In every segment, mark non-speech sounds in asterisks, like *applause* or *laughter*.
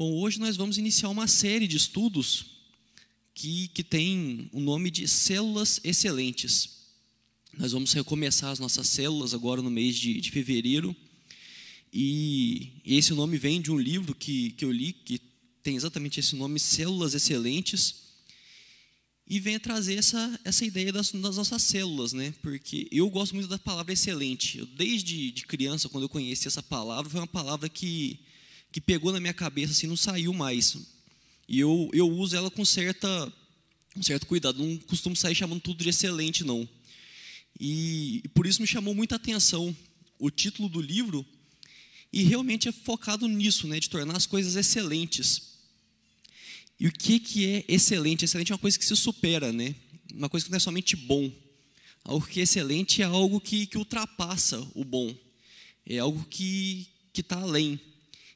Bom, hoje nós vamos iniciar uma série de estudos que, que tem o nome de Células Excelentes. Nós vamos recomeçar as nossas células agora no mês de, de fevereiro. E esse nome vem de um livro que, que eu li, que tem exatamente esse nome, Células Excelentes. E vem trazer essa, essa ideia das, das nossas células, né? Porque eu gosto muito da palavra excelente. Eu, desde de criança, quando eu conheci essa palavra, foi uma palavra que que pegou na minha cabeça assim, não saiu mais. E eu, eu uso ela com certa, um certo cuidado, não costumo sair chamando tudo de excelente, não. E, e por isso me chamou muita atenção o título do livro, e realmente é focado nisso, né, de tornar as coisas excelentes. E o que, que é excelente? Excelente é uma coisa que se supera, né? uma coisa que não é somente bom. Algo que é excelente é algo que, que ultrapassa o bom, é algo que está além.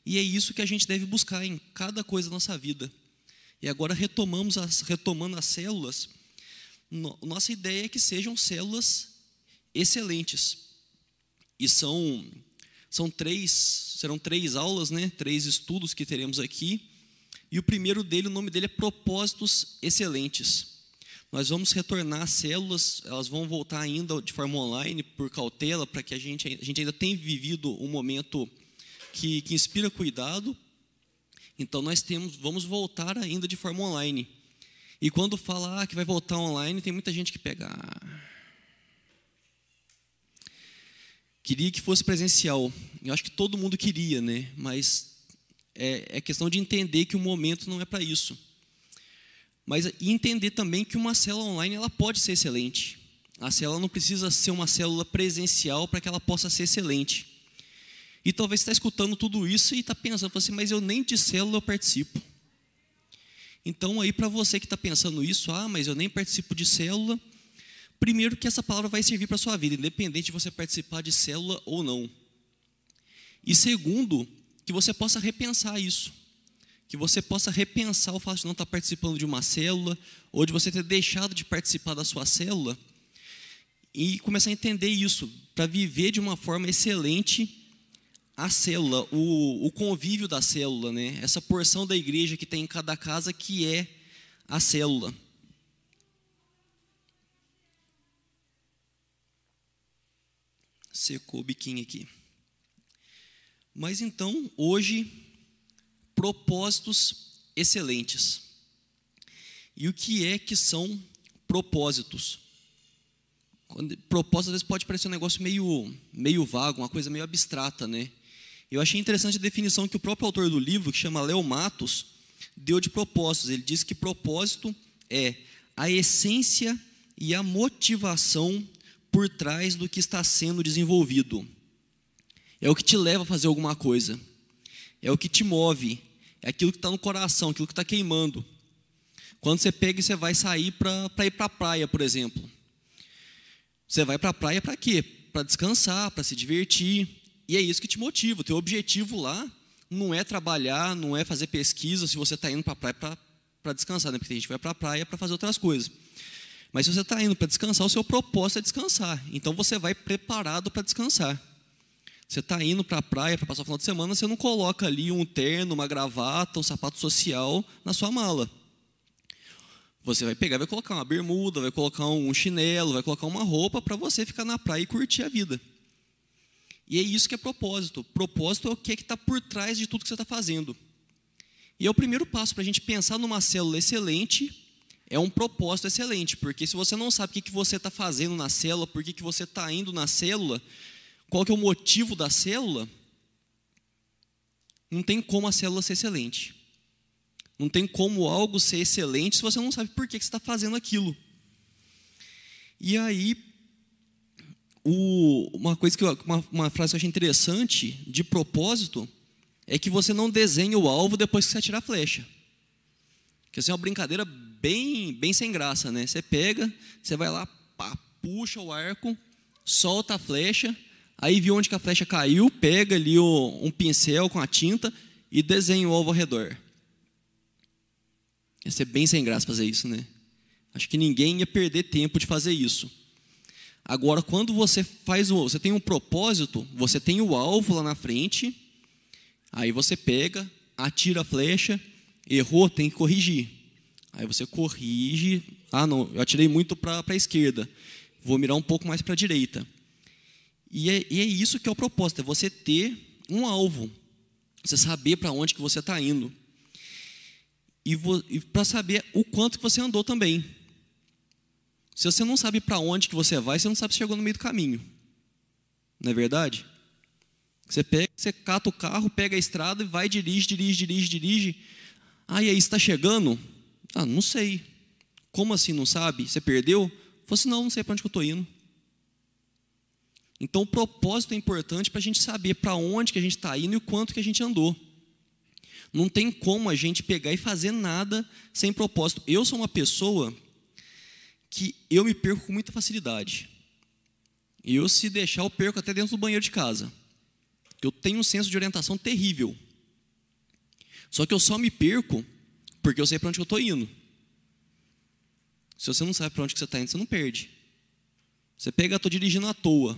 E é isso que a gente deve buscar em cada coisa da nossa vida. E agora retomamos as, retomando as células. No, nossa ideia é que sejam células excelentes. E são são três, serão três aulas, né? Três estudos que teremos aqui. E o primeiro dele, o nome dele é propósitos excelentes. Nós vamos retornar células, elas vão voltar ainda de forma online por cautela, para que a gente a gente ainda tenha vivido um momento que, que inspira cuidado. Então nós temos, vamos voltar ainda de forma online. E quando fala ah, que vai voltar online, tem muita gente que pega. Ah, queria que fosse presencial. Eu acho que todo mundo queria, né? Mas é, é questão de entender que o momento não é para isso. Mas entender também que uma célula online ela pode ser excelente. A célula não precisa ser uma célula presencial para que ela possa ser excelente. E talvez está escutando tudo isso e está pensando assim, mas eu nem de célula eu participo. Então aí para você que está pensando isso, ah, mas eu nem participo de célula, primeiro que essa palavra vai servir para a sua vida, independente de você participar de célula ou não. E segundo, que você possa repensar isso. Que você possa repensar o fato de não estar participando de uma célula, ou de você ter deixado de participar da sua célula, e começar a entender isso, para viver de uma forma excelente a célula, o, o convívio da célula, né? essa porção da igreja que tem em cada casa que é a célula. Secou o biquinho aqui. Mas então, hoje, propósitos excelentes. E o que é que são propósitos? Propósito às vezes pode parecer um negócio meio, meio vago, uma coisa meio abstrata, né? Eu achei interessante a definição que o próprio autor do livro, que chama Léo Matos, deu de propósitos. Ele diz que propósito é a essência e a motivação por trás do que está sendo desenvolvido. É o que te leva a fazer alguma coisa. É o que te move. É aquilo que está no coração, aquilo que está queimando. Quando você pega e você vai sair para ir para a praia, por exemplo. Você vai para a praia para quê? Para descansar, para se divertir. E é isso que te motiva. O teu objetivo lá não é trabalhar, não é fazer pesquisa se você está indo para a praia para descansar, né? porque tem gente que vai para a praia para fazer outras coisas. Mas se você está indo para descansar, o seu propósito é descansar. Então você vai preparado para descansar. Você está indo para a praia para passar o final de semana, você não coloca ali um terno, uma gravata, um sapato social na sua mala. Você vai pegar, vai colocar uma bermuda, vai colocar um chinelo, vai colocar uma roupa para você ficar na praia e curtir a vida. E é isso que é propósito. Propósito é o que é está por trás de tudo que você está fazendo. E é o primeiro passo para a gente pensar numa célula excelente, é um propósito excelente, porque se você não sabe o que, que você está fazendo na célula, por que, que você está indo na célula, qual que é o motivo da célula, não tem como a célula ser excelente. Não tem como algo ser excelente se você não sabe por que, que você está fazendo aquilo. E aí, o, uma coisa que uma, uma frase que eu achei interessante de propósito é que você não desenha o alvo depois que você atira a flecha. Que assim, é uma brincadeira bem, bem sem graça, né? Você pega, você vai lá, pá, puxa o arco, solta a flecha, aí viu onde que a flecha caiu, pega ali o, um pincel com a tinta e desenha o alvo ao redor. Ia ser bem sem graça fazer isso, né? Acho que ninguém ia perder tempo de fazer isso. Agora, quando você faz o, você tem um propósito, você tem o alvo lá na frente, aí você pega, atira a flecha, errou, tem que corrigir. Aí você corrige, ah não, eu atirei muito para a esquerda, vou mirar um pouco mais para a direita. E é, e é isso que é o propósito, é você ter um alvo, você saber para onde que você está indo. E, e para saber o quanto que você andou também. Se você não sabe para onde que você vai, você não sabe se chegou no meio do caminho. Não é verdade? Você pega, você cata o carro, pega a estrada e vai, dirige, dirige, dirige, dirige. Ah, e aí, está chegando? Ah, não sei. Como assim não sabe? Você perdeu? Falei assim, não, não sei para onde que eu estou indo. Então, o propósito é importante para a gente saber para onde que a gente está indo e o quanto que a gente andou. Não tem como a gente pegar e fazer nada sem propósito. Eu sou uma pessoa que eu me perco com muita facilidade. Eu, se deixar, eu perco até dentro do banheiro de casa. Eu tenho um senso de orientação terrível. Só que eu só me perco porque eu sei para onde eu estou indo. Se você não sabe para onde você está indo, você não perde. Você pega, estou dirigindo à toa.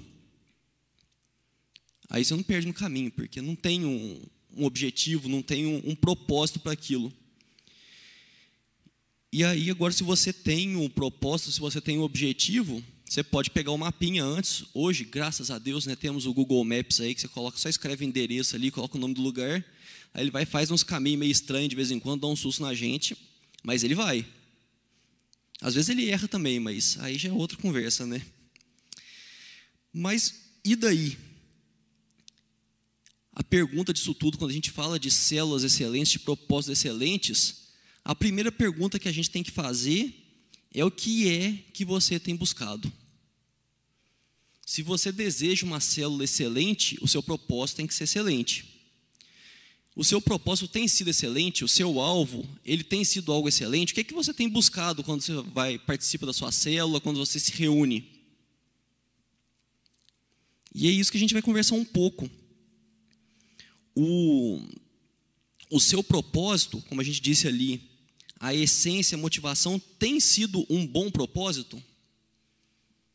Aí você não perde no caminho, porque não tem um, um objetivo, não tem um, um propósito para aquilo. E aí, agora, se você tem um propósito, se você tem um objetivo, você pode pegar o mapinha antes. Hoje, graças a Deus, né, temos o Google Maps aí, que você coloca, só escreve o endereço ali, coloca o nome do lugar. Aí ele vai faz uns caminhos meio estranhos de vez em quando, dá um susto na gente, mas ele vai. Às vezes ele erra também, mas aí já é outra conversa, né? Mas e daí? A pergunta disso tudo, quando a gente fala de células excelentes, de propósitos excelentes, a primeira pergunta que a gente tem que fazer é o que é que você tem buscado. Se você deseja uma célula excelente, o seu propósito tem que ser excelente. O seu propósito tem sido excelente, o seu alvo, ele tem sido algo excelente. O que é que você tem buscado quando você vai participa da sua célula, quando você se reúne? E é isso que a gente vai conversar um pouco. O, o seu propósito, como a gente disse ali, a essência, a motivação tem sido um bom propósito?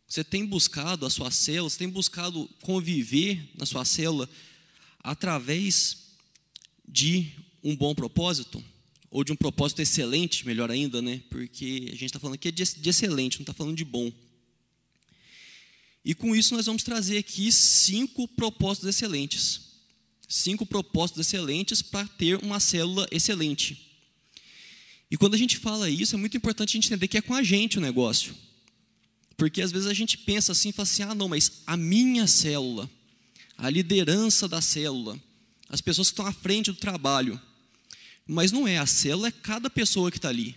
Você tem buscado a sua célula, você tem buscado conviver na sua célula através de um bom propósito? Ou de um propósito excelente, melhor ainda, né? Porque a gente está falando aqui de, excelente, não está falando de bom. E com isso nós vamos trazer aqui cinco propósitos excelentes. Cinco propósitos excelentes para ter uma célula excelente. E quando a gente fala isso, é muito importante a gente entender que é com a gente o negócio. Porque às vezes a gente pensa assim, fala assim: ah, não, mas a minha célula, a liderança da célula, as pessoas que estão à frente do trabalho. Mas não é, a célula é cada pessoa que está ali.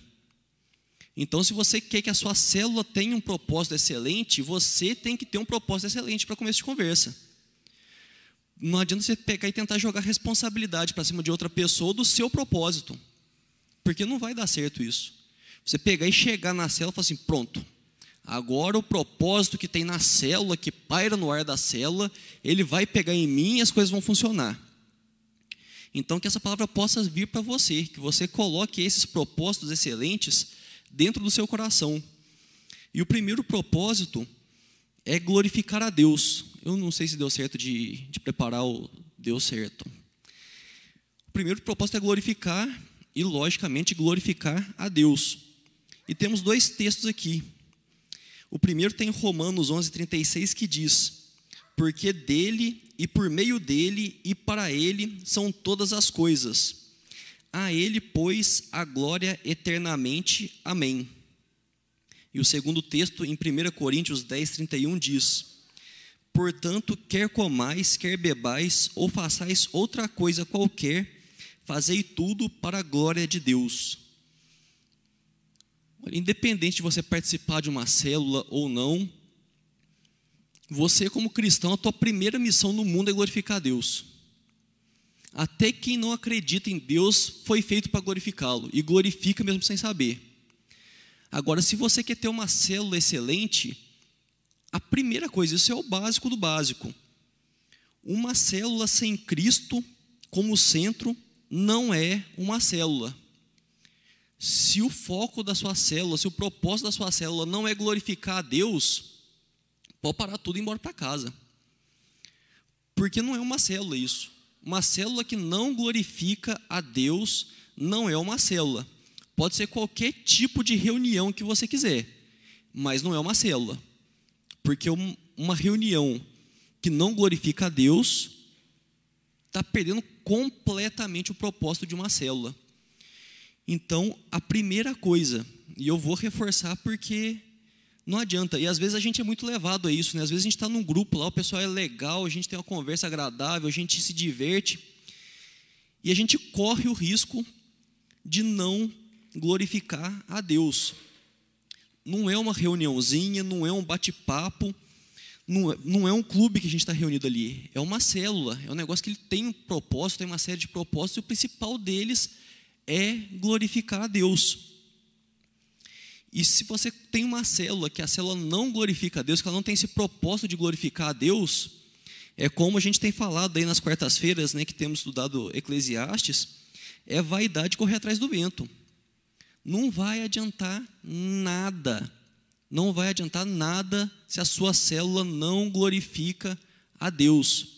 Então, se você quer que a sua célula tenha um propósito excelente, você tem que ter um propósito excelente para começo de conversa. Não adianta você pegar e tentar jogar responsabilidade para cima de outra pessoa do seu propósito. Porque não vai dar certo isso. Você pegar e chegar na célula e falar assim: pronto, agora o propósito que tem na célula, que paira no ar da célula, ele vai pegar em mim e as coisas vão funcionar. Então, que essa palavra possa vir para você, que você coloque esses propósitos excelentes dentro do seu coração. E o primeiro propósito é glorificar a Deus. Eu não sei se deu certo de, de preparar o deu certo. O primeiro propósito é glorificar e, logicamente, glorificar a Deus. E temos dois textos aqui. O primeiro tem Romanos 11:36 que diz: Porque dele e por meio dele e para ele são todas as coisas. A ele, pois, a glória eternamente. Amém. E o segundo texto, em 1 Coríntios 10, 31, diz: Portanto, quer comais, quer bebais, ou façais outra coisa qualquer, Fazei tudo para a glória de Deus. Independente de você participar de uma célula ou não, você, como cristão, a tua primeira missão no mundo é glorificar a Deus. Até quem não acredita em Deus foi feito para glorificá-lo, e glorifica mesmo sem saber. Agora, se você quer ter uma célula excelente, a primeira coisa, isso é o básico do básico. Uma célula sem Cristo como centro não é uma célula. Se o foco da sua célula, se o propósito da sua célula não é glorificar a Deus, pode parar tudo e ir embora para casa. Porque não é uma célula isso. uma célula que não glorifica a Deus não é uma célula. Pode ser qualquer tipo de reunião que você quiser, mas não é uma célula. Porque uma reunião que não glorifica a Deus está perdendo completamente o propósito de uma célula. Então, a primeira coisa, e eu vou reforçar porque não adianta, e às vezes a gente é muito levado a isso, né? às vezes a gente está num grupo lá, o pessoal é legal, a gente tem uma conversa agradável, a gente se diverte, e a gente corre o risco de não glorificar a Deus. Não é uma reuniãozinha, não é um bate-papo, não, é, um clube que a gente está reunido ali, é uma célula, é um negócio que ele tem um propósito, tem uma série de propósitos, e o principal deles é glorificar a Deus. E se você tem uma célula que a célula não glorifica a Deus, que ela não tem esse propósito de glorificar a Deus, é como a gente tem falado aí nas quartas-feiras, né, que temos estudado Eclesiastes, é vaidade correr atrás do vento. Não vai adiantar nada. Não vai adiantar nada se a sua célula não glorifica a Deus.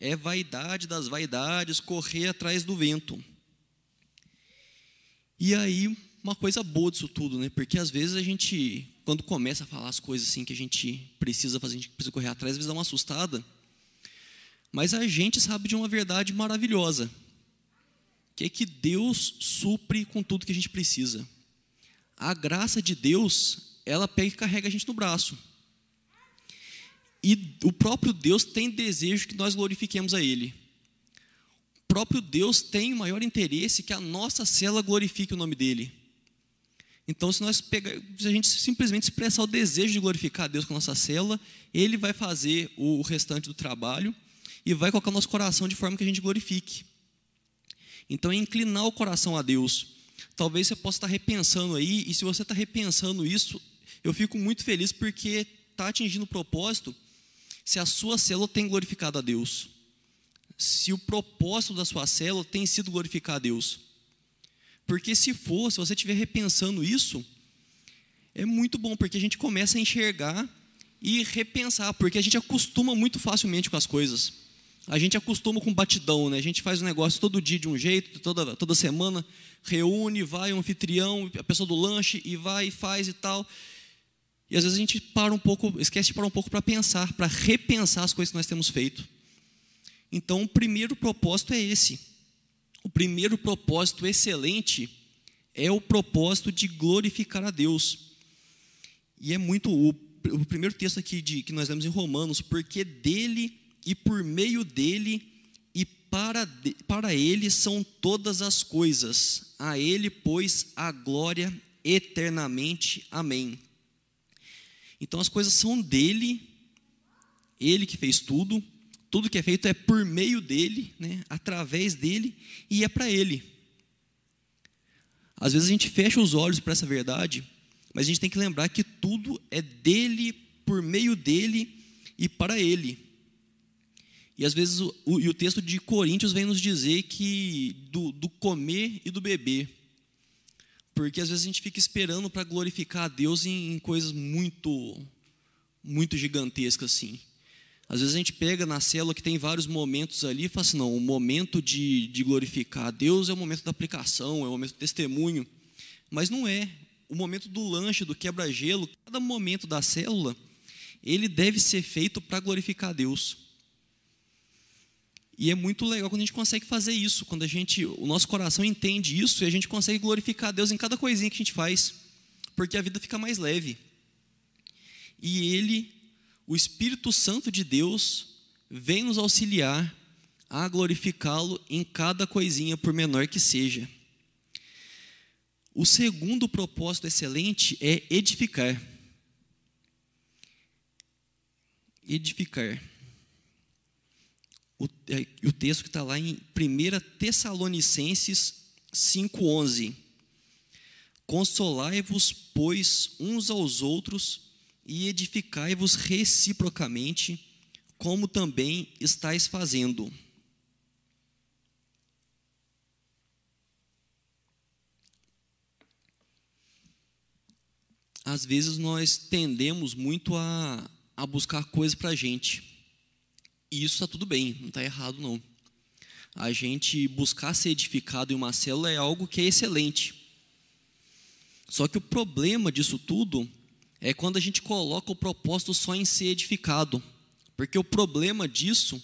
É vaidade das vaidades correr atrás do vento. E aí, uma coisa boa disso tudo, né? Porque às vezes a gente, quando começa a falar as coisas assim que a gente precisa fazer, a gente precisa correr atrás, às vezes dá uma assustada. Mas a gente sabe de uma verdade maravilhosa, que é que Deus supre com tudo que a gente precisa. A graça de Deus, ela pega e carrega a gente no braço. E o próprio Deus tem desejo que nós glorifiquemos a Ele próprio Deus tem o maior interesse que a nossa célula glorifique o nome dele. Então, se nós pegar, se a gente simplesmente expressar o desejo de glorificar a Deus com a nossa célula, Ele vai fazer o restante do trabalho e vai colocar o nosso coração de forma que a gente glorifique. Então, é inclinar o coração a Deus. Talvez você possa estar repensando aí, e se você está repensando isso, eu fico muito feliz porque está atingindo o propósito se a sua célula tem glorificado a Deus se o propósito da sua célula tem sido glorificar a Deus. Porque se for, se você estiver repensando isso, é muito bom, porque a gente começa a enxergar e repensar, porque a gente acostuma muito facilmente com as coisas. A gente acostuma com batidão, né? A gente faz um negócio todo dia de um jeito, toda, toda semana, reúne, vai um anfitrião, a pessoa do lanche, e vai e faz e tal. E às vezes a gente para um pouco, esquece de parar um pouco para pensar, para repensar as coisas que nós temos feito. Então, o primeiro propósito é esse. O primeiro propósito excelente é o propósito de glorificar a Deus. E é muito o, o primeiro texto aqui de, que nós lemos em Romanos, porque dele e por meio dele e para, de, para ele são todas as coisas. A ele, pois, a glória eternamente. Amém. Então as coisas são dele, ele que fez tudo, tudo que é feito é por meio dele, né, através dele e é para ele. Às vezes a gente fecha os olhos para essa verdade, mas a gente tem que lembrar que tudo é dele, por meio dele e para ele. E às vezes o, o, e o texto de Coríntios vem nos dizer que do, do comer e do beber. Porque às vezes a gente fica esperando para glorificar a Deus em, em coisas muito, muito gigantescas assim. Às vezes a gente pega na célula que tem vários momentos ali e fala assim: não, o momento de, de glorificar a Deus é o momento da aplicação, é o momento do testemunho. Mas não é. O momento do lanche, do quebra-gelo, cada momento da célula, ele deve ser feito para glorificar a Deus. E é muito legal quando a gente consegue fazer isso, quando a gente, o nosso coração entende isso e a gente consegue glorificar a Deus em cada coisinha que a gente faz, porque a vida fica mais leve. E ele o Espírito Santo de Deus vem nos auxiliar a glorificá-lo em cada coisinha, por menor que seja. O segundo propósito excelente é edificar. Edificar. O, é, o texto que está lá em 1 Tessalonicenses 5,11. Consolai-vos, pois, uns aos outros e edificai-vos reciprocamente, como também estáis fazendo. Às vezes nós tendemos muito a, a buscar coisas para a gente. E isso está tudo bem, não está errado não. A gente buscar ser edificado em uma célula é algo que é excelente. Só que o problema disso tudo é quando a gente coloca o propósito só em ser edificado. Porque o problema disso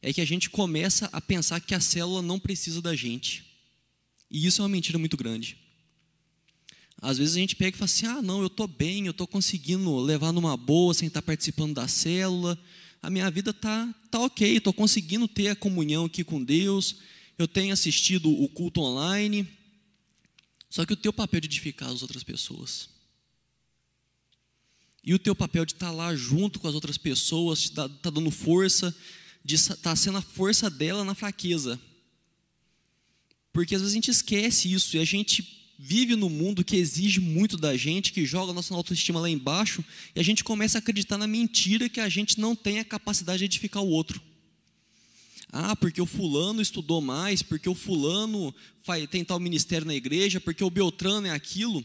é que a gente começa a pensar que a célula não precisa da gente. E isso é uma mentira muito grande. Às vezes a gente pega e fala assim: ah, não, eu estou bem, eu estou conseguindo levar numa boa sem estar participando da célula, a minha vida está tá ok, estou conseguindo ter a comunhão aqui com Deus, eu tenho assistido o culto online. Só que o teu papel de edificar as outras pessoas. E o teu papel de estar lá junto com as outras pessoas, de estar tá dando força, de estar tá sendo a força dela na fraqueza. Porque às vezes a gente esquece isso e a gente vive num mundo que exige muito da gente, que joga a nossa autoestima lá embaixo, e a gente começa a acreditar na mentira que a gente não tem a capacidade de edificar o outro. Ah, porque o fulano estudou mais, porque o fulano vai tentar o ministério na igreja, porque o Beltrano é aquilo.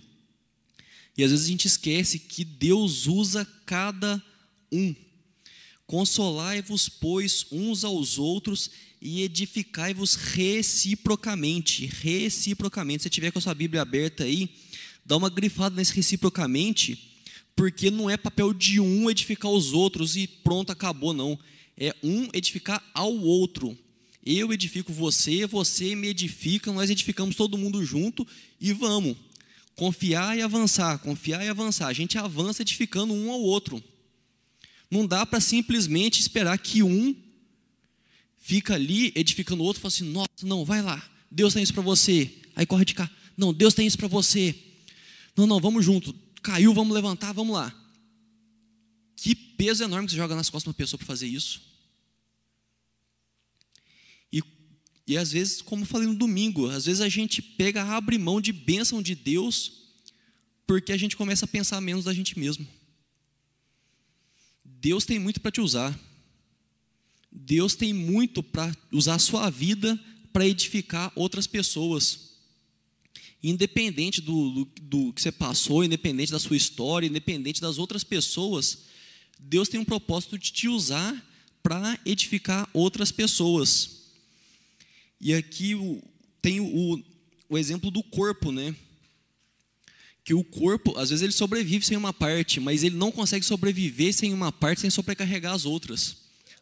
E às vezes a gente esquece que Deus usa cada um. Consolai-vos, pois, uns aos outros e edificai-vos reciprocamente. Reciprocamente. Se tiver com a sua Bíblia aberta aí, dá uma grifada nesse reciprocamente, porque não é papel de um edificar os outros e pronto, acabou, não é um edificar ao outro. Eu edifico você, você me edifica, nós edificamos todo mundo junto e vamos. Confiar e avançar, confiar e avançar. A gente avança edificando um ao outro. Não dá para simplesmente esperar que um fica ali edificando o outro e fala assim: nossa, não, vai lá, Deus tem isso para você. Aí corre de cá, não, Deus tem isso para você. Não, não, vamos junto. Caiu, vamos levantar, vamos lá. Que peso enorme que você joga nas costas de uma pessoa para fazer isso. E às vezes, como eu falei no domingo, às vezes a gente pega, abre mão de bênção de Deus, porque a gente começa a pensar menos da gente mesmo. Deus tem muito para te usar. Deus tem muito para usar a sua vida para edificar outras pessoas. Independente do, do, do, que você passou, independente da sua história, independente das outras pessoas, Deus tem um propósito de te usar para edificar outras pessoas. E aqui tem o, o exemplo do corpo, né? Que o corpo, às vezes ele sobrevive sem uma parte, mas ele não consegue sobreviver sem uma parte, sem sobrecarregar as outras.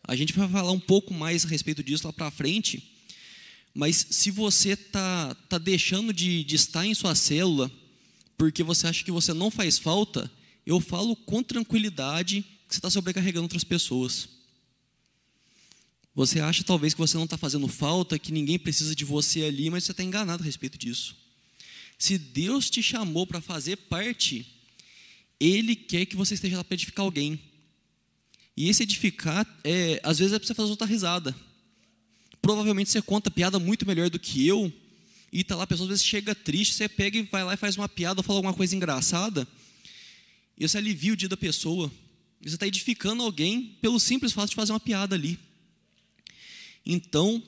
A gente vai falar um pouco mais a respeito disso lá para frente. Mas se você está tá deixando de, de estar em sua célula porque você acha que você não faz falta, eu falo com tranquilidade que você está sobrecarregando outras pessoas. Você acha talvez que você não está fazendo falta, que ninguém precisa de você ali, mas você está enganado a respeito disso. Se Deus te chamou para fazer parte, Ele quer que você esteja lá para edificar alguém. E esse edificar, é, às vezes é para você fazer outra risada. Provavelmente você conta piada muito melhor do que eu, e está lá, a pessoa às vezes chega triste, você pega e vai lá e faz uma piada, fala alguma coisa engraçada, e você alivia o dia da pessoa. Você está edificando alguém pelo simples fato de fazer uma piada ali. Então,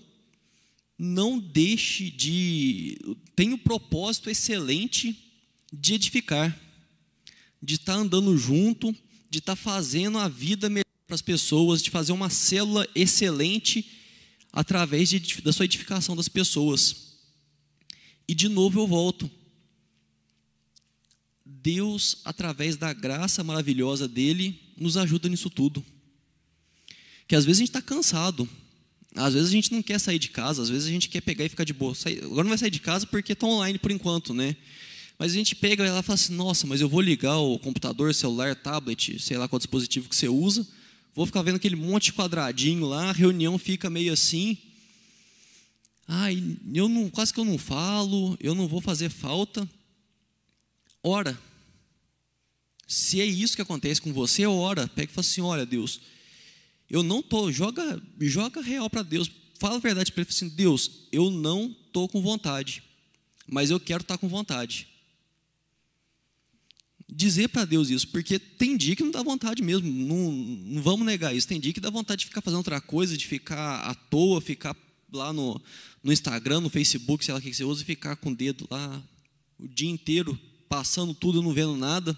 não deixe de. Tem o um propósito excelente de edificar, de estar tá andando junto, de estar tá fazendo a vida melhor para as pessoas, de fazer uma célula excelente através de, da sua edificação das pessoas. E de novo eu volto. Deus, através da graça maravilhosa dele, nos ajuda nisso tudo. Que às vezes a gente está cansado, às vezes a gente não quer sair de casa, às vezes a gente quer pegar e ficar de boa. Agora não vai sair de casa porque está online por enquanto, né? Mas a gente pega e ela fala assim: nossa, mas eu vou ligar o computador, celular, tablet, sei lá qual dispositivo que você usa, vou ficar vendo aquele monte de quadradinho lá, a reunião fica meio assim. Ai, eu não, quase que eu não falo, eu não vou fazer falta. Ora, se é isso que acontece com você, ora, pega e fala assim: olha, Deus eu não tô, joga, joga real para Deus. Fala a verdade para ele assim: Deus, eu não tô com vontade, mas eu quero estar tá com vontade. Dizer para Deus isso, porque tem dia que não dá vontade mesmo, não, não vamos negar isso. Tem dia que dá vontade de ficar fazendo outra coisa, de ficar à toa, ficar lá no, no Instagram, no Facebook, sei lá o que você usa, e ficar com o dedo lá o dia inteiro, passando tudo, não vendo nada.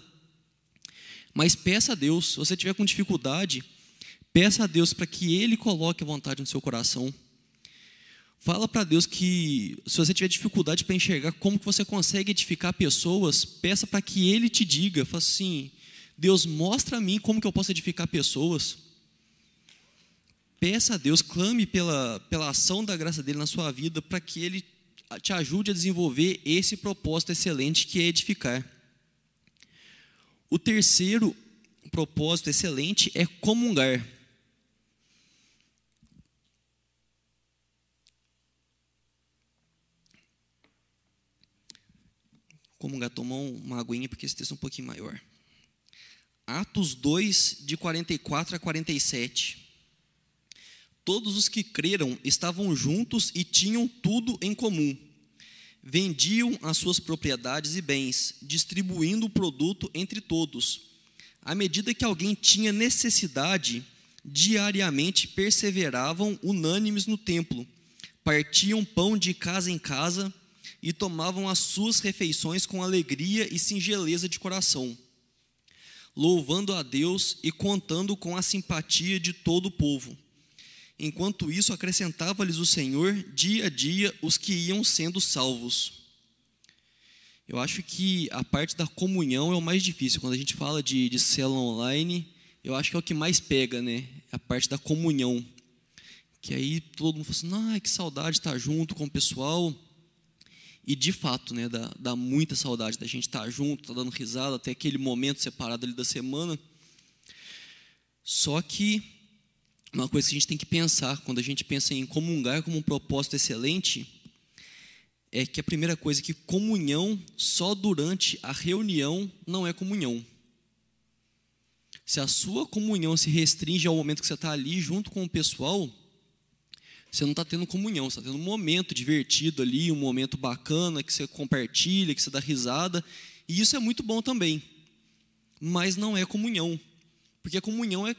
Mas peça a Deus, se você tiver com dificuldade, Peça a Deus para que Ele coloque a vontade no seu coração. Fala para Deus que se você tiver dificuldade para enxergar como que você consegue edificar pessoas, peça para que Ele te diga, fala assim, Deus mostra a mim como que eu posso edificar pessoas. Peça a Deus, clame pela, pela ação da graça dele na sua vida para que Ele te ajude a desenvolver esse propósito excelente que é edificar. O terceiro propósito excelente é comungar. Comungar, tomar uma aguinha, porque esse texto é um pouquinho maior. Atos 2, de 44 a 47. Todos os que creram estavam juntos e tinham tudo em comum. Vendiam as suas propriedades e bens, distribuindo o produto entre todos. À medida que alguém tinha necessidade, diariamente perseveravam unânimes no templo, partiam pão de casa em casa e tomavam as suas refeições com alegria e singeleza de coração, louvando a Deus e contando com a simpatia de todo o povo. Enquanto isso, acrescentava-lhes o Senhor dia a dia os que iam sendo salvos. Eu acho que a parte da comunhão é o mais difícil. Quando a gente fala de, de célula online, eu acho que é o que mais pega, né? A parte da comunhão. Que aí todo mundo fala assim, ah, que saudade estar junto com o pessoal. E de fato, né, dá, dá muita saudade da gente estar junto, estar tá dando risada, até aquele momento separado ali da semana. Só que uma coisa que a gente tem que pensar quando a gente pensa em comungar como um propósito excelente é que a primeira coisa é que comunhão só durante a reunião não é comunhão. Se a sua comunhão se restringe ao momento que você está ali junto com o pessoal, você não está tendo comunhão, você está tendo um momento divertido ali, um momento bacana que você compartilha, que você dá risada, e isso é muito bom também. Mas não é comunhão, porque a comunhão é,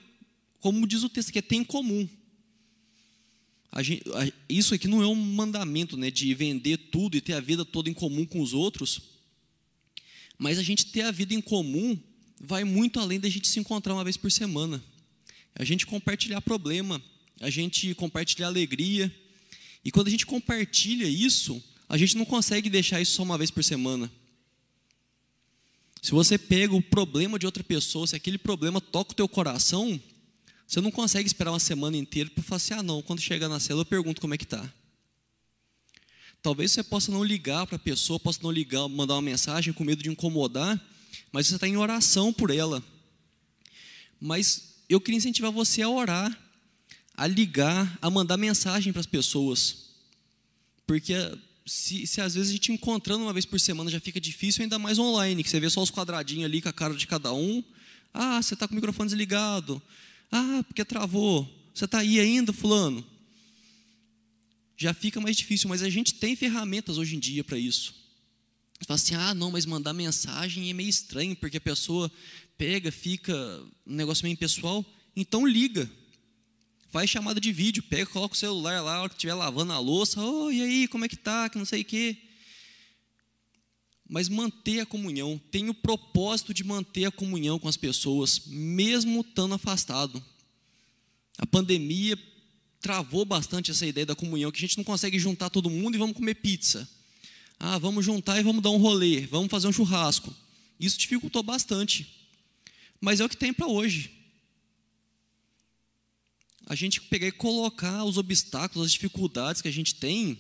como diz o texto, que é tem em comum. Gente, a, isso aqui não é um mandamento né, de vender tudo e ter a vida toda em comum com os outros, mas a gente ter a vida em comum vai muito além da gente se encontrar uma vez por semana. A gente compartilhar problema, a gente compartilhar alegria. E quando a gente compartilha isso, a gente não consegue deixar isso só uma vez por semana. Se você pega o problema de outra pessoa, se aquele problema toca o teu coração, você não consegue esperar uma semana inteira para falar assim, ah não, quando chegar na cela eu pergunto como é que está. Talvez você possa não ligar para a pessoa, possa não ligar, mandar uma mensagem com medo de incomodar, mas você está em oração por ela. Mas eu queria incentivar você a orar a ligar, a mandar mensagem para as pessoas. Porque se, se, às vezes a gente encontrando uma vez por semana já fica difícil, ainda mais online, que você vê só os quadradinhos ali com a cara de cada um. Ah, você está com o microfone desligado. Ah, porque travou. Você está aí ainda, fulano? Já fica mais difícil, mas a gente tem ferramentas hoje em dia para isso. Você fala assim, ah, não, mas mandar mensagem é meio estranho, porque a pessoa pega, fica um negócio meio impessoal. Então liga. Faz chamada de vídeo, pega, coloca o celular lá, a hora que estiver lavando a louça, oh, e aí, como é que tá, que não sei o quê. Mas manter a comunhão, tem o propósito de manter a comunhão com as pessoas, mesmo estando afastado. A pandemia travou bastante essa ideia da comunhão, que a gente não consegue juntar todo mundo e vamos comer pizza. Ah, vamos juntar e vamos dar um rolê, vamos fazer um churrasco. Isso dificultou bastante. Mas é o que tem para hoje a gente pegar e colocar os obstáculos, as dificuldades que a gente tem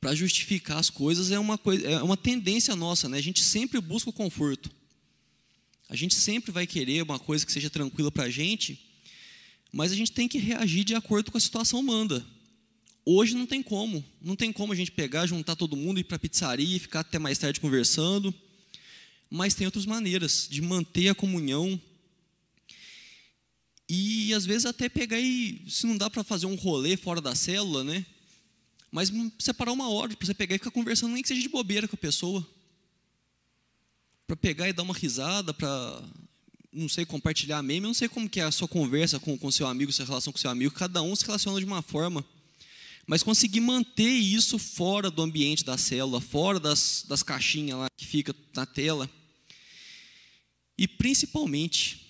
para justificar as coisas é uma, coisa, é uma tendência nossa, né? A gente sempre busca o conforto. A gente sempre vai querer uma coisa que seja tranquila para a gente, mas a gente tem que reagir de acordo com a situação manda. Hoje não tem como, não tem como a gente pegar, juntar todo mundo, ir para a pizzaria e ficar até mais tarde conversando, mas tem outras maneiras de manter a comunhão, e às vezes até pegar e, se não dá para fazer um rolê fora da célula, né? Mas separar uma hora para você pegar e ficar conversando, nem que seja de bobeira com a pessoa. Para pegar e dar uma risada, para, não sei, compartilhar meme. Eu não sei como que é a sua conversa com o seu amigo, sua relação com seu amigo. Cada um se relaciona de uma forma. Mas conseguir manter isso fora do ambiente da célula, fora das, das caixinhas lá que fica na tela. E principalmente,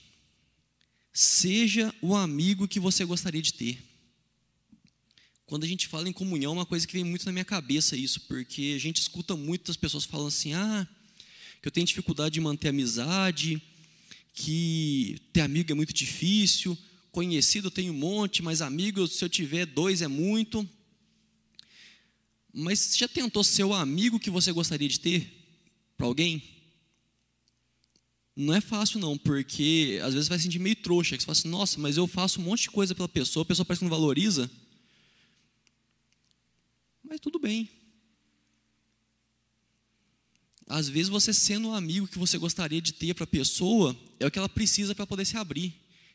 Seja o amigo que você gostaria de ter. quando a gente fala em comunhão, é uma coisa que vem muito na minha cabeça isso, porque a gente escuta muitas pessoas falando assim: ah, que eu tenho dificuldade de manter amizade, que ter amigo é muito difícil, conhecido eu tenho um monte, mas amigo, se eu tiver dois é muito. Mas já tentou ser o amigo que você gostaria de ter para alguém? Não é fácil não, porque às vezes vai se sentir meio trouxa, que você fala assim, nossa, mas eu faço um monte de coisa pela pessoa, a pessoa parece que não valoriza. Mas tudo bem. Às vezes você sendo um amigo que você gostaria de ter para a pessoa, é o que ela precisa para poder se abrir.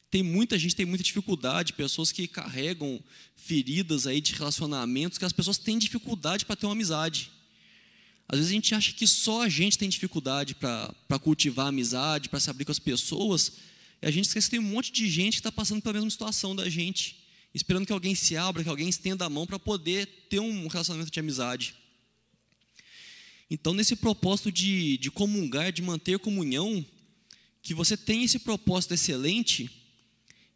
Tem muita gente tem muita dificuldade, pessoas que carregam feridas aí de relacionamentos, que as pessoas têm dificuldade para ter uma amizade. Às vezes a gente acha que só a gente tem dificuldade para cultivar amizade, para se abrir com as pessoas, e a gente esquece que tem um monte de gente que está passando pela mesma situação da gente, esperando que alguém se abra, que alguém estenda a mão para poder ter um relacionamento de amizade. Então, nesse propósito de, de comungar, de manter comunhão, que você tem esse propósito excelente,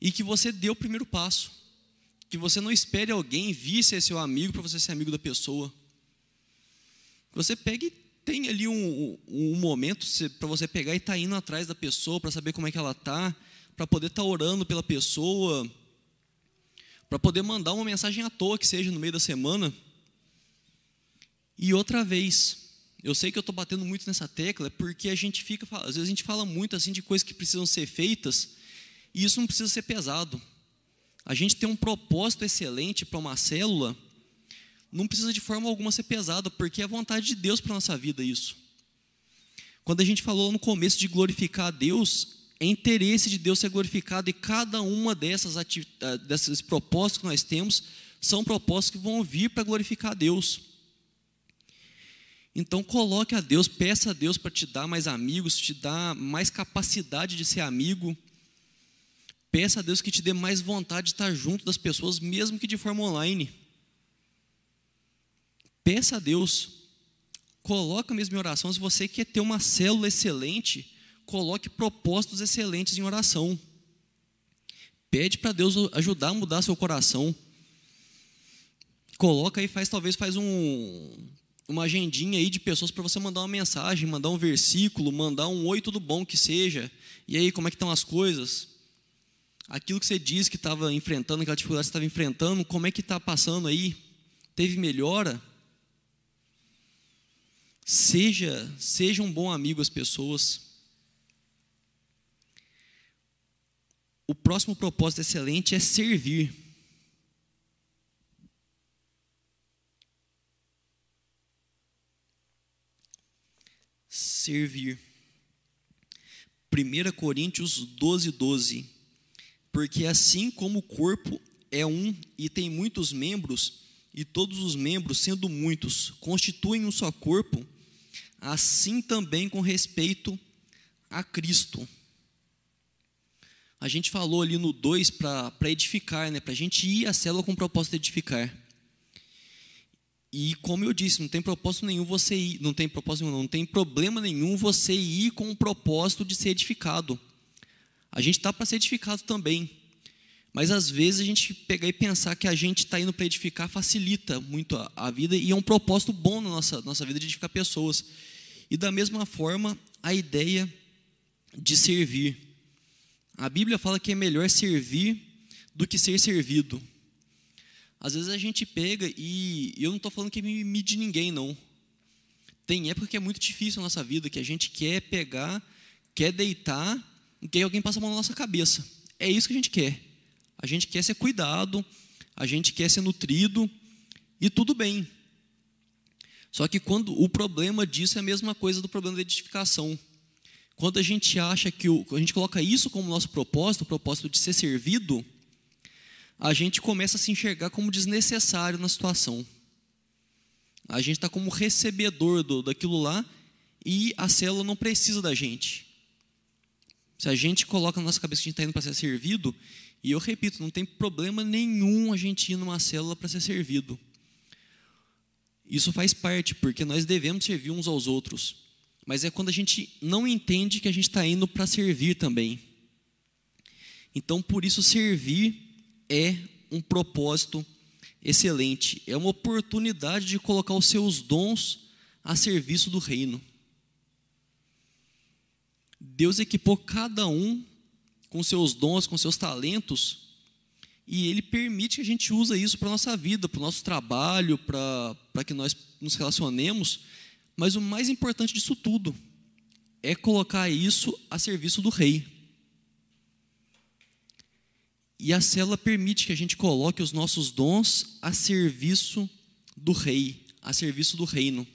e que você dê o primeiro passo. Que você não espere alguém vir ser seu amigo para você ser amigo da pessoa. Você pegue e tenha ali um, um momento para você pegar e estar tá indo atrás da pessoa para saber como é que ela está, para poder estar tá orando pela pessoa, para poder mandar uma mensagem à toa que seja no meio da semana. E outra vez, eu sei que eu estou batendo muito nessa tecla, porque a gente fica, às vezes a gente fala muito assim de coisas que precisam ser feitas, e isso não precisa ser pesado. A gente tem um propósito excelente para uma célula, não precisa de forma alguma ser pesado, porque é a vontade de Deus para nossa vida isso. Quando a gente falou no começo de glorificar a Deus, é interesse de Deus ser glorificado e cada uma dessas ah, desses propósitos que nós temos são propósitos que vão vir para glorificar a Deus. Então coloque a Deus, peça a Deus para te dar mais amigos, te dar mais capacidade de ser amigo. Peça a Deus que te dê mais vontade de estar junto das pessoas, mesmo que de forma online. Peça a Deus. Coloca mesmo em oração. Se você quer ter uma célula excelente, coloque propósitos excelentes em oração. Pede para Deus ajudar a mudar seu coração. Coloca aí, faz talvez faz um, uma agendinha aí de pessoas para você mandar uma mensagem, mandar um versículo, mandar um oi tudo bom que seja. E aí, como é que estão as coisas? aquilo que você disse que estava enfrentando, aquela dificuldade que você estava enfrentando, como é que está passando aí? Teve melhora? Seja, seja um bom amigo às pessoas. O próximo propósito excelente é servir. Servir. 1 Coríntios 12, 12 porque assim como o corpo é um e tem muitos membros, e todos os membros, sendo muitos, constituem um só corpo, assim também com respeito a Cristo. A gente falou ali no 2 para edificar, né? para a gente ir à célula com o propósito de edificar. E como eu disse, não tem propósito nenhum você ir, não tem propósito nenhum, não tem problema nenhum você ir com o propósito de ser edificado. A gente está para ser edificado também. Mas às vezes a gente pegar e pensar que a gente está indo para edificar facilita muito a, a, vida e é um propósito bom na nossa, nossa vida de edificar pessoas. E da mesma forma, a ideia de servir. A Bíblia fala que é melhor servir do que ser servido. Às vezes a gente pega e eu não estou falando que é mimimi de ninguém, não. Tem época que é muito difícil na nossa vida, que a gente quer pegar, quer deitar que alguém passa a mão na nossa cabeça. É isso que a gente quer. A gente quer ser cuidado, a gente quer ser nutrido e tudo bem. Só que quando o problema disso é a mesma coisa do problema da edificação. Quando a gente acha que o, a gente coloca isso como nosso propósito, o propósito de ser servido, a gente começa a se enxergar como desnecessário na situação. A gente está como recebedor do, daquilo lá e a célula não precisa da gente. Se a gente coloca na nossa cabeça que a gente está indo para ser servido, e eu repito, não tem problema nenhum a gente ir numa célula para ser servido. Isso faz parte, porque nós devemos servir uns aos outros. Mas é quando a gente não entende que a gente está indo para servir também. Então, por isso, servir é um propósito excelente, é uma oportunidade de colocar os seus dons a serviço do reino. Deus equipou cada um com seus dons, com seus talentos, e Ele permite que a gente use isso para a nossa vida, para o nosso trabalho, para, que nós nos relacionemos, mas o mais importante disso tudo é colocar isso a serviço do Rei. E a célula permite que a gente coloque os nossos dons a serviço do Rei, a serviço do reino.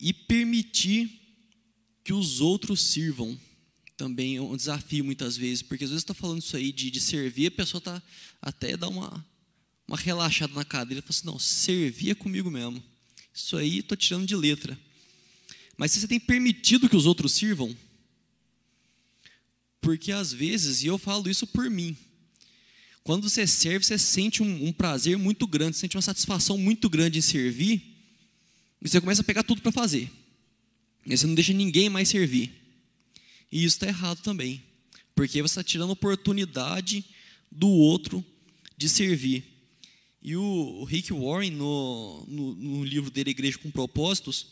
E permitir que os outros sirvam também é um desafio muitas vezes, porque às vezes está falando isso aí de, de servir, a pessoa está até dá uma, uma relaxada na cadeira fala assim: não, servir é comigo mesmo. Isso aí estou tirando de letra. Mas se você tem permitido que os outros sirvam, porque às vezes, e eu falo isso por mim, quando você serve, você sente um, um prazer muito grande, sente uma satisfação muito grande em servir, e você começa a pegar tudo para fazer. E você não deixa ninguém mais servir. E isso está errado também, porque você está tirando a oportunidade do outro de servir. E o, Rick Warren, no, no, no livro dele, Igreja com Propósitos,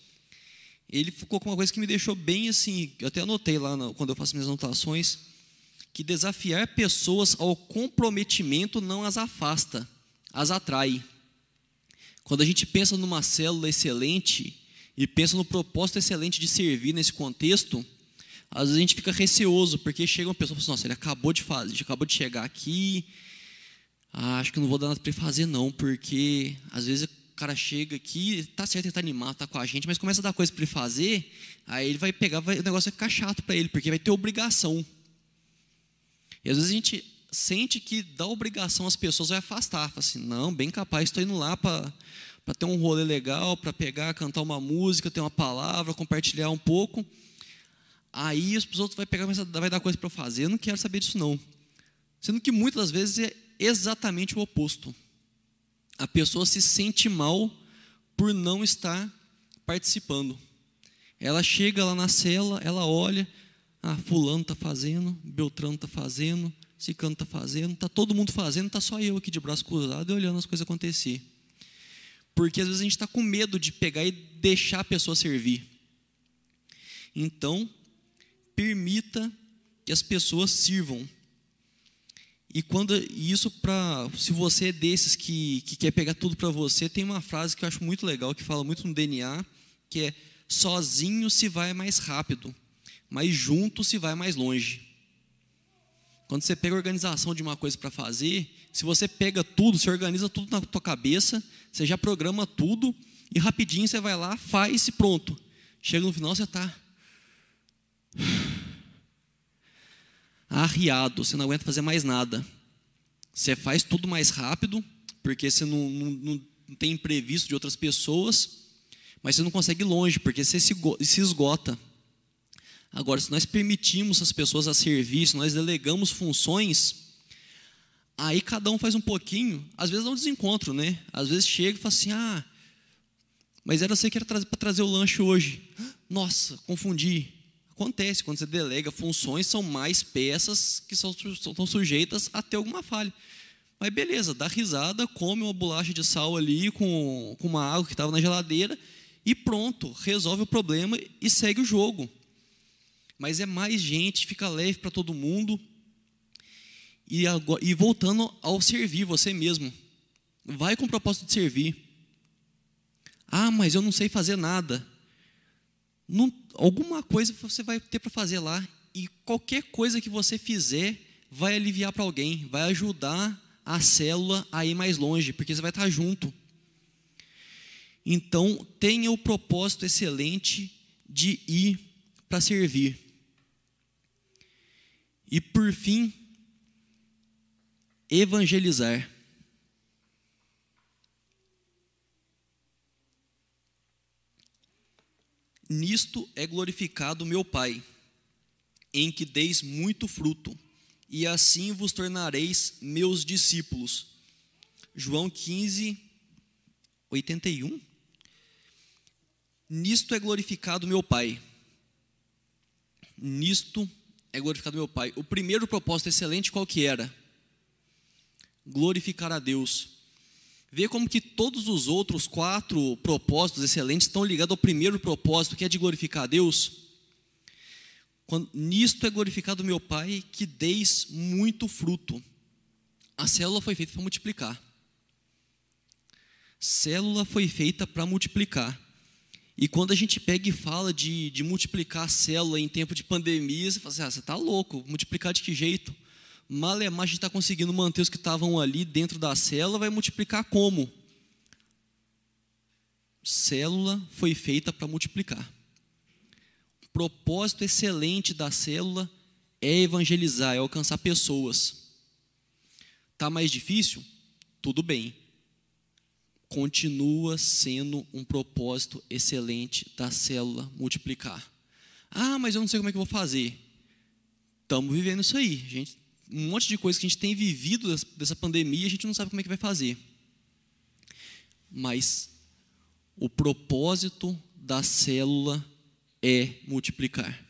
ele ficou com uma coisa que me deixou bem assim, eu até anotei lá quando eu faço minhas anotações, que desafiar pessoas ao comprometimento não as afasta, as atrai. Quando a gente pensa numa célula excelente e pensa no propósito excelente de servir nesse contexto, às vezes a gente fica receoso, porque chega uma pessoa e fala assim, nossa, ele acabou de fazer, acabou de chegar aqui, ah, acho que não vou dar nada para ele fazer não, porque às vezes cara chega aqui, tá certo, ele tá animado, tá com a gente, mas começa a dar coisa para ele fazer, aí ele vai pegar, vai, o negócio vai ficar chato para ele, porque vai ter obrigação. E às vezes a gente sente que dá obrigação às pessoas vai afastar, fala assim, não, bem capaz, estou indo lá para ter um rolê legal, para pegar, cantar uma música, ter uma palavra, compartilhar um pouco. Aí os outros vai pegar, vai dar coisa para fazer. Eu não quero saber disso não. Sendo que muitas das vezes é exatamente o oposto a pessoa se sente mal por não estar participando. Ela chega lá na cela, ela olha, ah, fulano está fazendo, Beltrano está fazendo, Cicano está fazendo, está todo mundo fazendo, está só eu aqui de braço cruzado e olhando as coisas acontecer. Porque às vezes a gente está com medo de pegar e deixar a pessoa servir. Então, permita que as pessoas sirvam. E quando isso para, se você é desses que, que quer pegar tudo para você, tem uma frase que eu acho muito legal que fala muito no DNA, que é sozinho se vai mais rápido, mas junto se vai mais longe. Quando você pega a organização de uma coisa para fazer, se você pega tudo, você organiza tudo na tua cabeça, você já programa tudo e rapidinho você vai lá, faz e pronto. Chega no final você está arriado, você não aguenta fazer mais nada. Você faz tudo mais rápido, porque você não, não, não tem imprevisto de outras pessoas, mas você não consegue ir longe, porque você se, se esgota. Agora, se nós permitimos as pessoas a servir, se nós delegamos funções, aí cada um faz um pouquinho, às vezes dá um desencontro, né? Às vezes chega e fala assim, ah, mas era você que era para trazer o lanche hoje. *gasps* Nossa, confundi. Acontece, quando você delega funções, são mais peças que são, estão sujeitas a ter alguma falha. Mas beleza, dá risada, come uma bolacha de sal ali com, com uma água que estava na geladeira e pronto, resolve o problema e segue o jogo. Mas é mais gente, fica leve para todo mundo. E, agora, e voltando ao servir você mesmo. Vai com o propósito de servir. Ah, mas eu não sei fazer nada. Não, alguma coisa você vai ter para fazer lá e qualquer coisa que você fizer vai aliviar para alguém, vai ajudar a célula a ir mais longe, porque você vai estar junto. Então, tenha o propósito excelente de ir para servir. E por fim, evangelizar. Nisto é glorificado meu Pai, em que deis muito fruto, e assim vos tornareis meus discípulos. João 15, 81. Nisto é glorificado meu Pai. Nisto é glorificado meu Pai. O primeiro propósito excelente qual que era? glorificar a Deus. Vê como que todos os outros quatro propósitos excelentes estão ligados ao primeiro propósito, que é de glorificar a Deus. Quando, nisto é glorificado meu Pai, que deis muito fruto. A célula foi feita para multiplicar. Célula foi feita para multiplicar. E quando a gente pega e fala de, de multiplicar a célula em tempo de pandemia, você fala assim: ah, você está louco, multiplicar de que jeito? Malemar a gente está conseguindo manter os que estavam ali dentro da célula, vai multiplicar como? Célula foi feita para multiplicar. O propósito excelente da célula é evangelizar, é alcançar pessoas. Tá mais difícil? Tudo bem continua sendo um propósito excelente da célula multiplicar. Ah, mas eu não sei como é que eu vou fazer. Estamos vivendo isso aí. Gente, um monte de coisa que a gente tem vivido dessa pandemia, a gente não sabe como é que vai fazer. Mas o propósito da célula é multiplicar.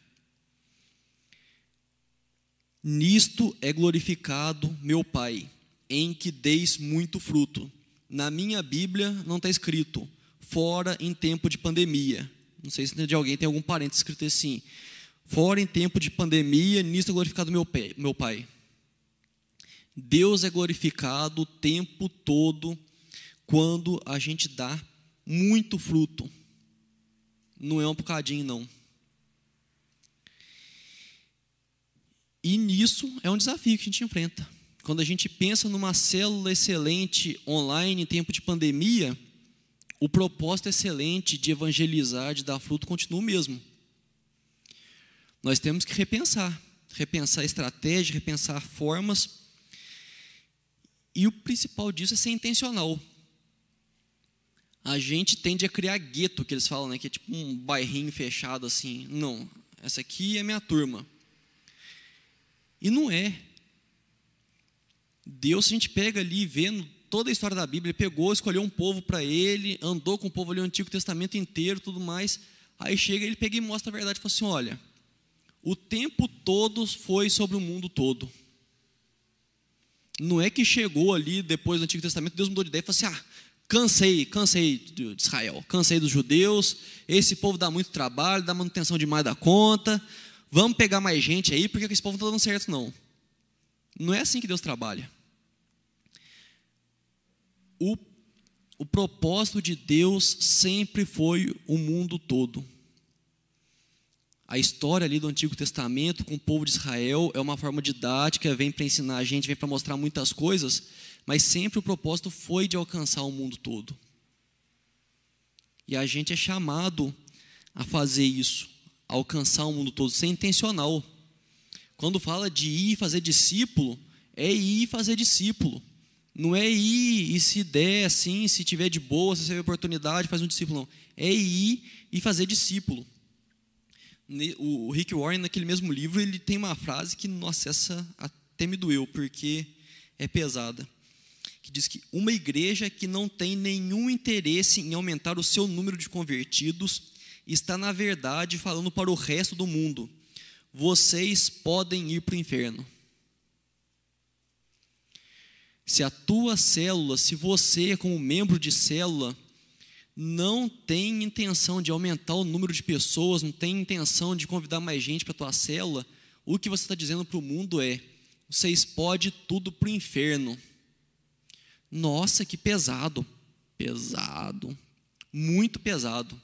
Nisto é glorificado meu Pai, em que deis muito fruto na minha Bíblia não está escrito fora em tempo de pandemia. Não sei se de alguém tem algum parente escrito assim. Fora em tempo de pandemia, nisso é glorificado meu meu pai. Deus é glorificado o tempo todo quando a gente dá muito fruto. Não é um bocadinho, não. E nisso é um desafio que a gente enfrenta. Quando a gente pensa numa célula excelente online em tempo de pandemia, o propósito excelente de evangelizar, de dar fruto, continua o mesmo. Nós temos que repensar, repensar estratégia, repensar formas. E o principal disso é ser intencional. A gente tende a criar gueto, que eles falam, né, que é tipo um bairrinho fechado assim. Não, essa aqui é minha turma. E não é. Deus, a gente pega ali, vendo toda a história da Bíblia, pegou, escolheu um povo para ele, andou com o povo ali o Antigo Testamento inteiro, tudo mais. Aí chega, ele pega e mostra a verdade e fala assim: olha, o tempo todo foi sobre o mundo todo. Não é que chegou ali depois do Antigo Testamento, Deus mudou de ideia e falou assim: ah, cansei, cansei de Israel, cansei dos judeus, esse povo dá muito trabalho, dá manutenção demais da conta, vamos pegar mais gente aí, porque esse povo não está dando certo, não. Não é assim que Deus trabalha o, o propósito de Deus sempre foi o mundo todo. A história ali do Antigo Testamento com o povo de Israel é uma forma didática, vem para ensinar a gente, vem para mostrar muitas coisas, mas sempre o propósito foi de alcançar o mundo todo. E a gente é chamado a fazer isso, a alcançar o mundo todo, ser intencional. Quando fala de ir fazer discípulo, é ir fazer discípulo. Não é ir e se der assim, se tiver de boa, se tiver oportunidade, faz um discípulo. Não. É ir e fazer discípulo. O Rick Warren, naquele mesmo livro, ele tem uma frase que, nossa, essa até me doeu, porque é pesada. Que diz que uma igreja que não tem nenhum interesse em aumentar o seu número de convertidos está, na verdade, falando para o resto do mundo: vocês podem ir para o inferno. Se a tua célula, se você, como membro de célula, não tem intenção de aumentar o número de pessoas, não tem intenção de convidar mais gente para a tua célula, o que você está dizendo para o mundo é: vocês podem tudo para o inferno. Nossa, que pesado. Pesado. Muito pesado.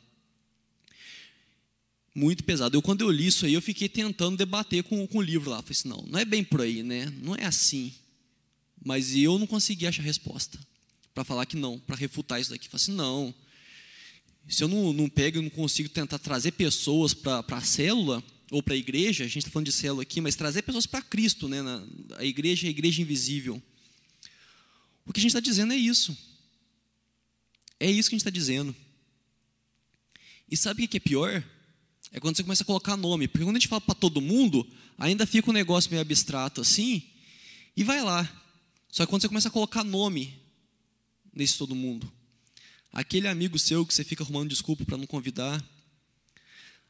Muito pesado. Eu, quando eu li isso aí, eu fiquei tentando debater com, com o livro lá. falei assim: não, não é bem por aí, né? Não é assim. Mas eu não consegui achar resposta para falar que não, para refutar isso daqui. Falei assim, não. Se eu não, não pego e não consigo tentar trazer pessoas para a célula ou para a igreja, a gente está falando de célula aqui, mas trazer pessoas para Cristo, né? Na, a igreja é a igreja invisível. O que a gente está dizendo é isso. É isso que a gente está dizendo. E sabe o que é pior? É quando você começa a colocar nome. Porque quando a gente fala para todo mundo, ainda fica um negócio meio abstrato assim, e vai lá. Só que quando você começa a colocar nome nesse todo mundo, aquele amigo seu que você fica arrumando desculpa para não convidar,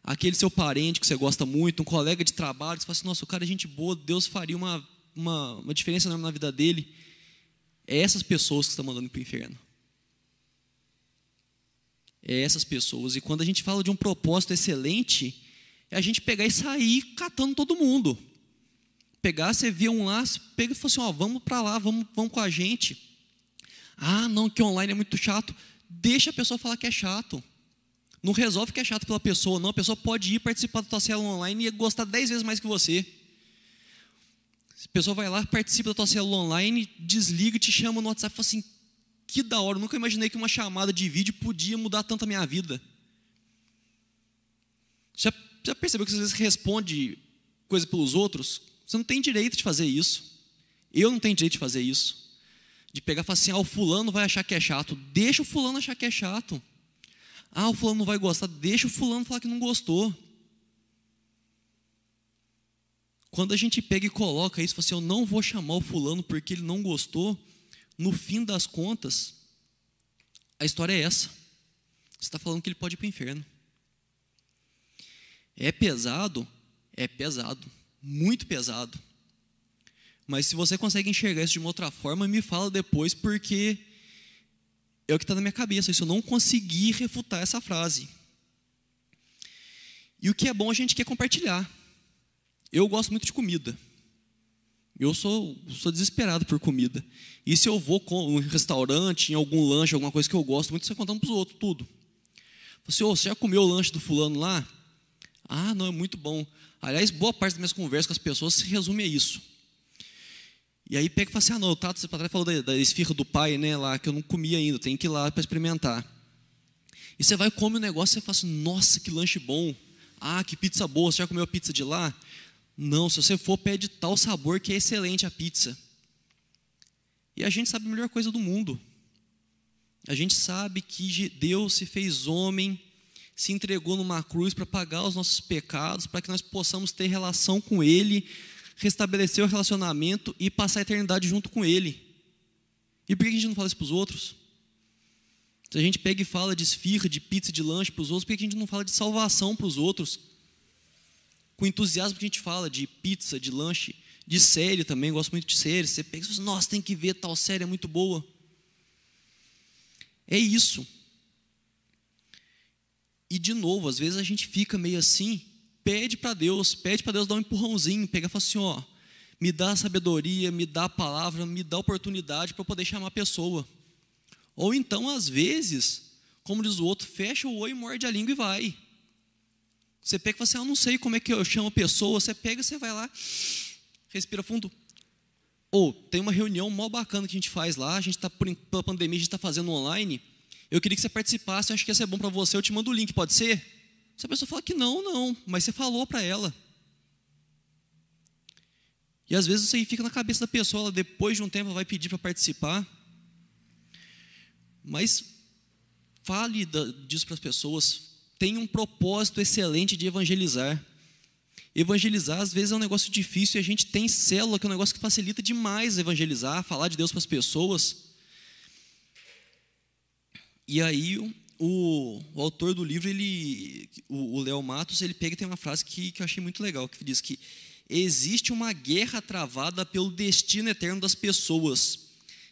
aquele seu parente que você gosta muito, um colega de trabalho, que você fala assim, nossa, o cara é gente boa, Deus faria uma, uma, uma diferença na vida dele. É essas pessoas que estão mandando para o inferno. É essas pessoas. E quando a gente fala de um propósito excelente, é a gente pegar e sair catando todo mundo. Pegar, você via um lá, pega e fala assim: ó, vamos para lá, vamos, vamos com a gente. Ah, não, que online é muito chato. Deixa a pessoa falar que é chato. Não resolve que é chato pela pessoa, não. A pessoa pode ir participar da tua célula online e gostar dez vezes mais que você. A pessoa vai lá, participa da tua célula online, desliga, te chama no WhatsApp e fala assim: que da hora, nunca imaginei que uma chamada de vídeo podia mudar tanto a minha vida. Já, já percebeu que às vezes responde coisa pelos outros? Você não tem direito de fazer isso. Eu não tenho direito de fazer isso. De pegar e falar assim: ah, o fulano vai achar que é chato. Deixa o fulano achar que é chato. Ah, o fulano não vai gostar, deixa o fulano falar que não gostou. Quando a gente pega e coloca isso, assim, eu não vou chamar o fulano porque ele não gostou, no fim das contas, a história é essa. Você está falando que ele pode ir para o inferno. É pesado? É pesado. Muito pesado. Mas se você consegue enxergar isso de uma outra forma, me fala depois, porque é o que está na minha cabeça. Isso eu não consegui refutar essa frase. E o que é bom a gente quer compartilhar. Eu gosto muito de comida. Eu sou, sou desesperado por comida. E se eu vou com um restaurante, em algum lanche, alguma coisa que eu gosto muito, você contando para os outros tudo. Você, oh, você já comeu o lanche do fulano lá? Ah, não, é muito bom. Aliás, boa parte das minhas conversas com as pessoas se resume a isso. E aí pega e fala assim, ah não, o Tato, você falou da, da esfirra do pai, né, lá, que eu não comi ainda, tem que ir lá para experimentar. E você vai comer o negócio e fala assim, nossa, que lanche bom. Ah, que pizza boa, você já comeu a pizza de lá? Não, se você for, pede tal sabor que é excelente a pizza. E a gente sabe a melhor coisa do mundo. A gente sabe que Deus se fez homem, se entregou numa cruz para pagar os nossos pecados, para que nós possamos ter relação com Ele, restabelecer o relacionamento e passar a eternidade junto com Ele. E por que a gente não fala isso para os outros? Se a gente pega e fala de esfirra, de pizza, de lanche para os outros, por que a gente não fala de salvação para os outros? Com entusiasmo que a gente fala de pizza, de lanche, de série também, gosto muito de série. Você pega e fala, nossa, tem que ver tal série, é muito boa. É isso. E de novo, às vezes a gente fica meio assim, pede para Deus, pede para Deus dar um empurrãozinho, pega e fala assim, ó, me dá sabedoria, me dá a palavra, me dá oportunidade para poder chamar a pessoa. Ou então, às vezes, como diz o outro, fecha o olho, morde a língua e vai. Você pega e fala assim, eu não sei como é que eu chamo a pessoa, você pega, você vai lá, respira fundo. Ou tem uma reunião mó bacana que a gente faz lá, a gente está, pela pandemia, a gente está fazendo online. Eu queria que você participasse, eu acho que ia ser bom para você, eu te mando o link, pode ser? Se a pessoa fala que não, não, mas você falou para ela. E às vezes isso aí fica na cabeça da pessoa, ela, depois de um tempo ela vai pedir para participar. Mas fale disso para as pessoas, tenha um propósito excelente de evangelizar. Evangelizar às vezes é um negócio difícil e a gente tem célula que é um negócio que facilita demais evangelizar, falar de Deus para as pessoas. E aí o, o, autor do livro, ele, o Léo Matos, ele pega e tem uma frase que, que eu achei muito legal, que diz que existe uma guerra travada pelo destino eterno das pessoas.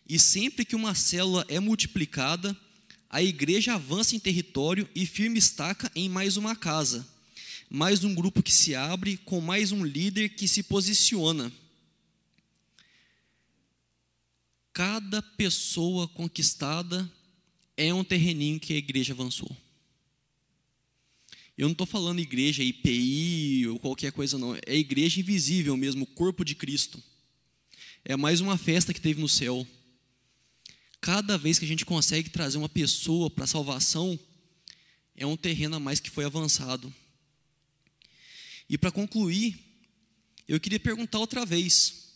E sempre que uma célula é multiplicada, a igreja avança em território e firme estaca em mais uma casa. Mais um grupo que se abre, com mais um líder que se posiciona. Cada pessoa conquistada é um terreninho que a igreja avançou. Eu não estou falando igreja IPI ou qualquer coisa, não. É igreja invisível mesmo, o corpo de Cristo. É mais uma festa que teve no céu. Cada vez que a gente consegue trazer uma pessoa para a salvação, é um terreno a mais que foi avançado. E para concluir, eu queria perguntar outra vez: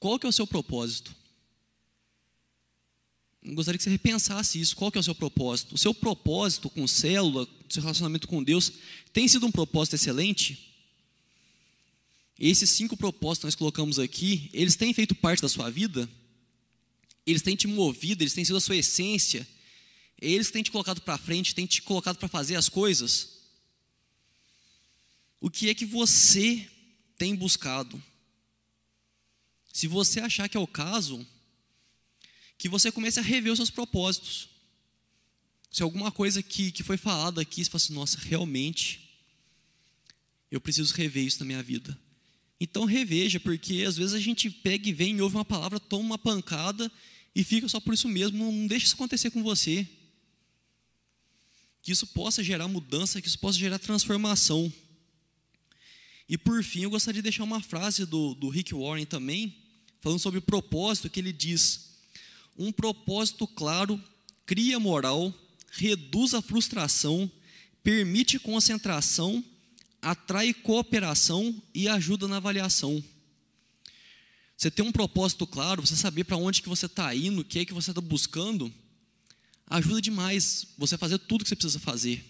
qual que é o seu propósito? Gostaria que você repensasse isso. Qual que é o seu propósito? O seu propósito com célula, seu relacionamento com Deus, tem sido um propósito excelente? Esses cinco propósitos que nós colocamos aqui, eles têm feito parte da sua vida? Eles têm te movido, eles têm sido a sua essência? Eles têm te colocado para frente, têm te colocado para fazer as coisas? O que é que você tem buscado? Se você achar que é o caso, que você comece a rever os seus propósitos. Se alguma coisa que, que foi falada aqui, você fala assim, nossa, realmente, eu preciso rever isso na minha vida. Então reveja, porque às vezes a gente pega e vem e ouve uma palavra, toma uma pancada e fica só por isso mesmo. Não deixe isso acontecer com você. Que isso possa gerar mudança, que isso possa gerar transformação. E por fim, eu gostaria de deixar uma frase do, do Rick Warren também, falando sobre o propósito, que ele diz: um propósito claro cria moral, reduz a frustração, permite concentração, atrai cooperação e ajuda na avaliação. Você ter um propósito claro, você saber para onde que você está indo, o que é que você está buscando, ajuda demais você fazer tudo que você precisa fazer.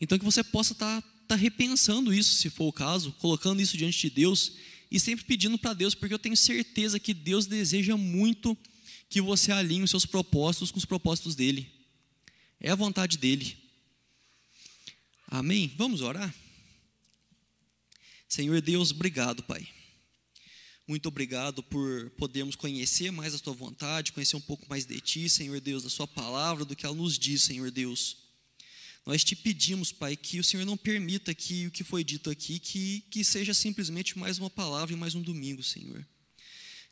Então que você possa estar tá, tá repensando isso, se for o caso, colocando isso diante de Deus e sempre pedindo para Deus, porque eu tenho certeza que Deus deseja muito que você alinhe os seus propósitos com os propósitos dele. É a vontade dele. Amém? Vamos orar? Senhor Deus, obrigado, Pai. Muito obrigado por podermos conhecer mais a tua vontade, conhecer um pouco mais de ti, Senhor Deus, da sua palavra, do que ela nos diz, Senhor Deus. Nós te pedimos, Pai, que o Senhor não permita que o que foi dito aqui, que, que seja simplesmente mais uma palavra e mais um domingo, Senhor.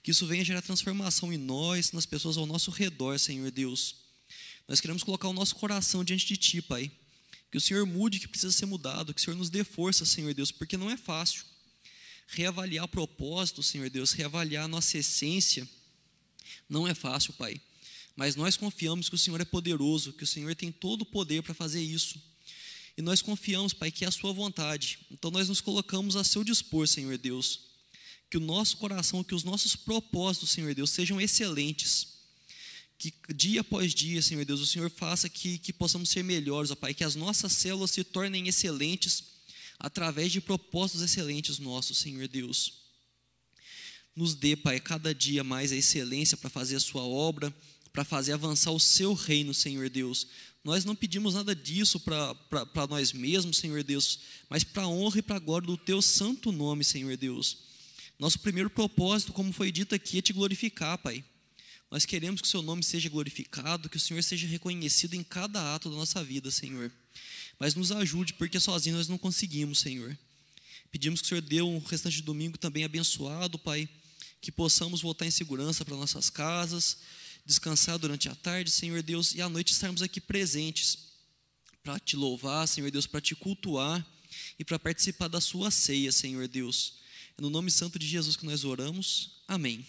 Que isso venha gerar transformação em nós, nas pessoas ao nosso redor, Senhor Deus. Nós queremos colocar o nosso coração diante de Ti, Pai. Que o Senhor mude o que precisa ser mudado, que o Senhor nos dê força, Senhor Deus, porque não é fácil. Reavaliar o propósito, Senhor Deus, reavaliar a nossa essência, não é fácil, Pai. Mas nós confiamos que o Senhor é poderoso, que o Senhor tem todo o poder para fazer isso. E nós confiamos, Pai, que é a Sua vontade. Então nós nos colocamos a seu dispor, Senhor Deus. Que o nosso coração, que os nossos propósitos, Senhor Deus, sejam excelentes que dia após dia, Senhor Deus, o Senhor faça que, que possamos ser melhores, ó Pai, que as nossas células se tornem excelentes através de propósitos excelentes nossos, Senhor Deus. Nos dê, Pai, cada dia mais a excelência para fazer a Sua obra, para fazer avançar o Seu reino, Senhor Deus. Nós não pedimos nada disso para nós mesmos, Senhor Deus, mas para a honra e para a glória do Teu santo nome, Senhor Deus. Nosso primeiro propósito, como foi dito aqui, é te glorificar, Pai. Nós queremos que o seu nome seja glorificado, que o Senhor seja reconhecido em cada ato da nossa vida, Senhor. Mas nos ajude, porque sozinhos nós não conseguimos, Senhor. Pedimos que o Senhor dê um restante de domingo também abençoado, Pai, que possamos voltar em segurança para nossas casas, descansar durante a tarde, Senhor Deus, e à noite estarmos aqui presentes para te louvar, Senhor Deus, para te cultuar e para participar da sua ceia, Senhor Deus. É no nome santo de Jesus que nós oramos. Amém.